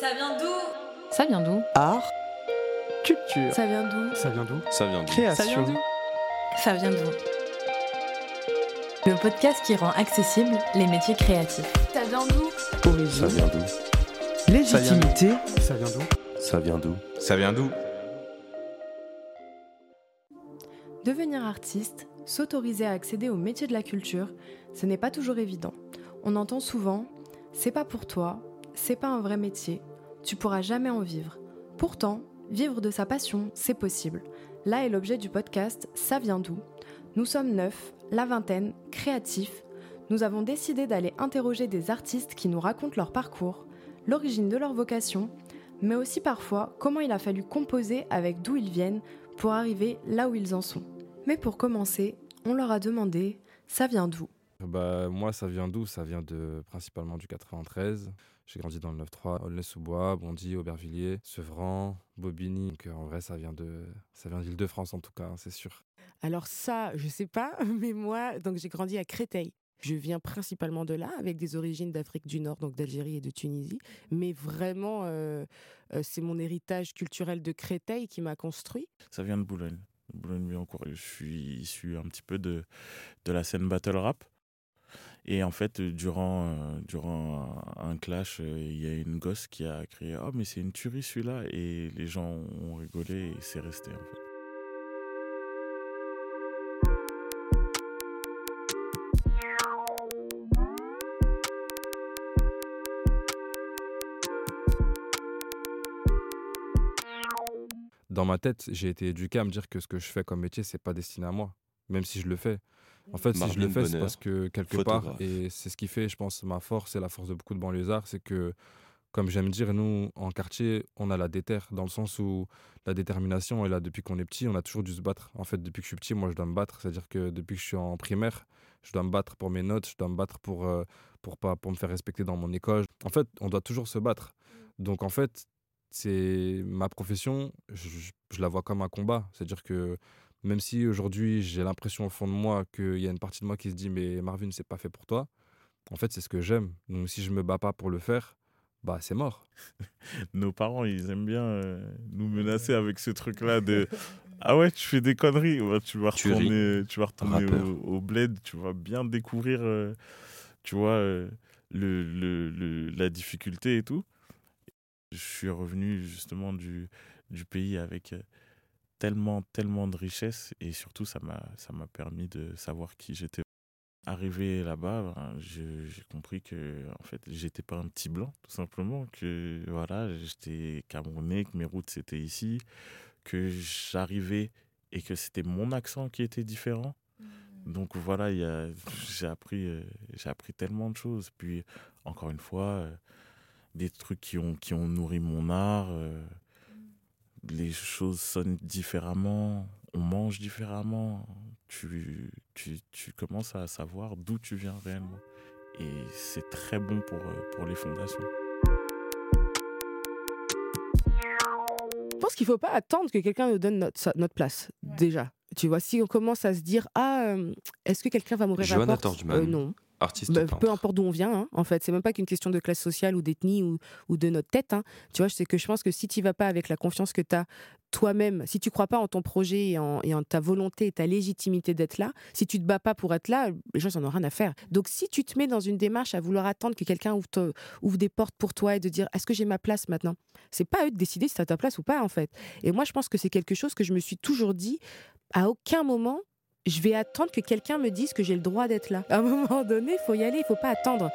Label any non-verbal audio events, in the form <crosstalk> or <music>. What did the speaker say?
Ça vient d'où Ça vient d'où Art, culture. Ça vient d'où Ça vient d'où Ça vient d'où Ça vient Création. d'où Ça vient d'où Le podcast qui rend accessible les métiers créatifs. Ça vient d'où Ça Origine. vient d'où Légitimité. Ça vient d'où Ça vient d'où Ça vient d'où Devenir artiste, s'autoriser à accéder au métier de la culture, ce n'est pas toujours évident. On entend souvent c'est pas pour toi, c'est pas un vrai métier, tu pourras jamais en vivre. Pourtant, vivre de sa passion, c'est possible. Là est l'objet du podcast Ça vient d'où? Nous sommes neuf, la vingtaine, créatifs. Nous avons décidé d'aller interroger des artistes qui nous racontent leur parcours, l'origine de leur vocation, mais aussi parfois comment il a fallu composer avec d'où ils viennent pour arriver là où ils en sont. Mais pour commencer, on leur a demandé ça vient d'où? Bah, moi, ça vient d'où? Ça vient de principalement du 93. J'ai grandi dans le 9-3, Aulnay-sous-Bois, Bondy, Aubervilliers, Sevran, Bobigny. Donc, euh, en vrai, ça vient de, ça vient d'Île-de-France en tout cas, hein, c'est sûr. Alors ça, je sais pas, <laughs> mais moi, donc j'ai grandi à Créteil. Je viens principalement de là, avec des origines d'Afrique du Nord, donc d'Algérie et de Tunisie. Mais vraiment, euh, euh, c'est mon héritage culturel de Créteil qui m'a construit. Ça vient de Boulogne. Boulogne-Billancourt. Je suis issu un petit peu de, de la scène battle rap. Et en fait, euh, durant, euh, durant un, clash, euh, il y a une gosse qui a crié Oh, mais c'est une tuerie celui-là Et les gens ont rigolé et c'est resté en fait. Dans ma tête, j'ai été éduqué à me dire que ce que je fais comme métier, c'est pas destiné à moi, même si je le fais. En fait, si je le fais, c'est parce que quelque part, et c'est ce qui fait, je pense, ma force et la force de beaucoup de banlieusards, c'est que, comme j'aime dire, nous, en quartier, on a la déterre, dans le sens où la détermination est là depuis qu'on est petit, on a toujours dû se battre. En fait, depuis que je suis petit, moi, je dois me battre. C'est-à-dire que depuis que je suis en primaire, je dois me battre pour mes notes, je dois me battre pour, euh, pour, pas, pour me faire respecter dans mon école. En fait, on doit toujours se battre. Donc, en fait, c'est ma profession, je, je- je la vois comme un combat. C'est-à-dire que même si aujourd'hui j'ai l'impression au fond de moi qu'il y a une partie de moi qui se dit mais Marvin c'est pas fait pour toi, en fait c'est ce que j'aime. Donc si je me bats pas pour le faire, bah c'est mort. <laughs> Nos parents, ils aiment bien euh, nous menacer avec ce truc-là de <laughs> Ah ouais, tu fais des conneries, Ouais, tu vas retourner, tu vas retourner au, au bled, tu vas bien découvrir, euh, tu vois, euh, le, le- le- la difficulté et tout. Je suis revenu justement du, du pays avec euh, tellement, tellement de richesses et surtout, ça m'a permis de savoir qui j'étais. Arrivé là-bas, ben, j'ai compris que en fait, j'étais pas un petit blanc, tout simplement. Que voilà, j'étais camerounais, que mes routes c'était ici, que j'arrivais et que c'était mon accent qui était différent. Donc voilà, j'ai appris, euh, j'ai appris tellement de choses. Puis encore une fois, euh, des trucs qui ont, qui ont nourri mon art. euh, les choses sonnent différemment, on mange différemment. Tu, tu, tu commences à savoir d'où tu viens réellement. Et c'est très bon pour, euh, pour les fondations. Je pense qu'il faut pas attendre que quelqu'un nous donne notre, notre place, déjà. Tu vois, si on commence à se dire Ah, euh, est-ce que quelqu'un va m'ouvrir la porte? Euh, Non. Artiste Bah, peu importe d'où on vient, hein, en fait. C'est même pas qu'une question de classe sociale ou d'ethnie ou, ou de notre tête. hein. Tu vois, c'est que je pense que si tu vas pas avec la confiance que tu as toi-même, si tu crois pas en ton projet et en, et en ta volonté et ta légitimité d'être là, si tu te bats pas pour être là, les gens, ils en ont rien à faire. Donc, si tu te mets dans une démarche à vouloir attendre que quelqu'un ouvre, te- ouvre des portes pour toi et de dire est-ce que j'ai ma place maintenant? C'est pas à eux de décider si tu as ta place ou pas, en fait. Et moi, je pense que c'est quelque chose que je me suis toujours dit à aucun moment je vais attendre que quelqu'un me dise que j'ai le droit d'être là. À un moment donné, il faut y aller, il faut pas attendre.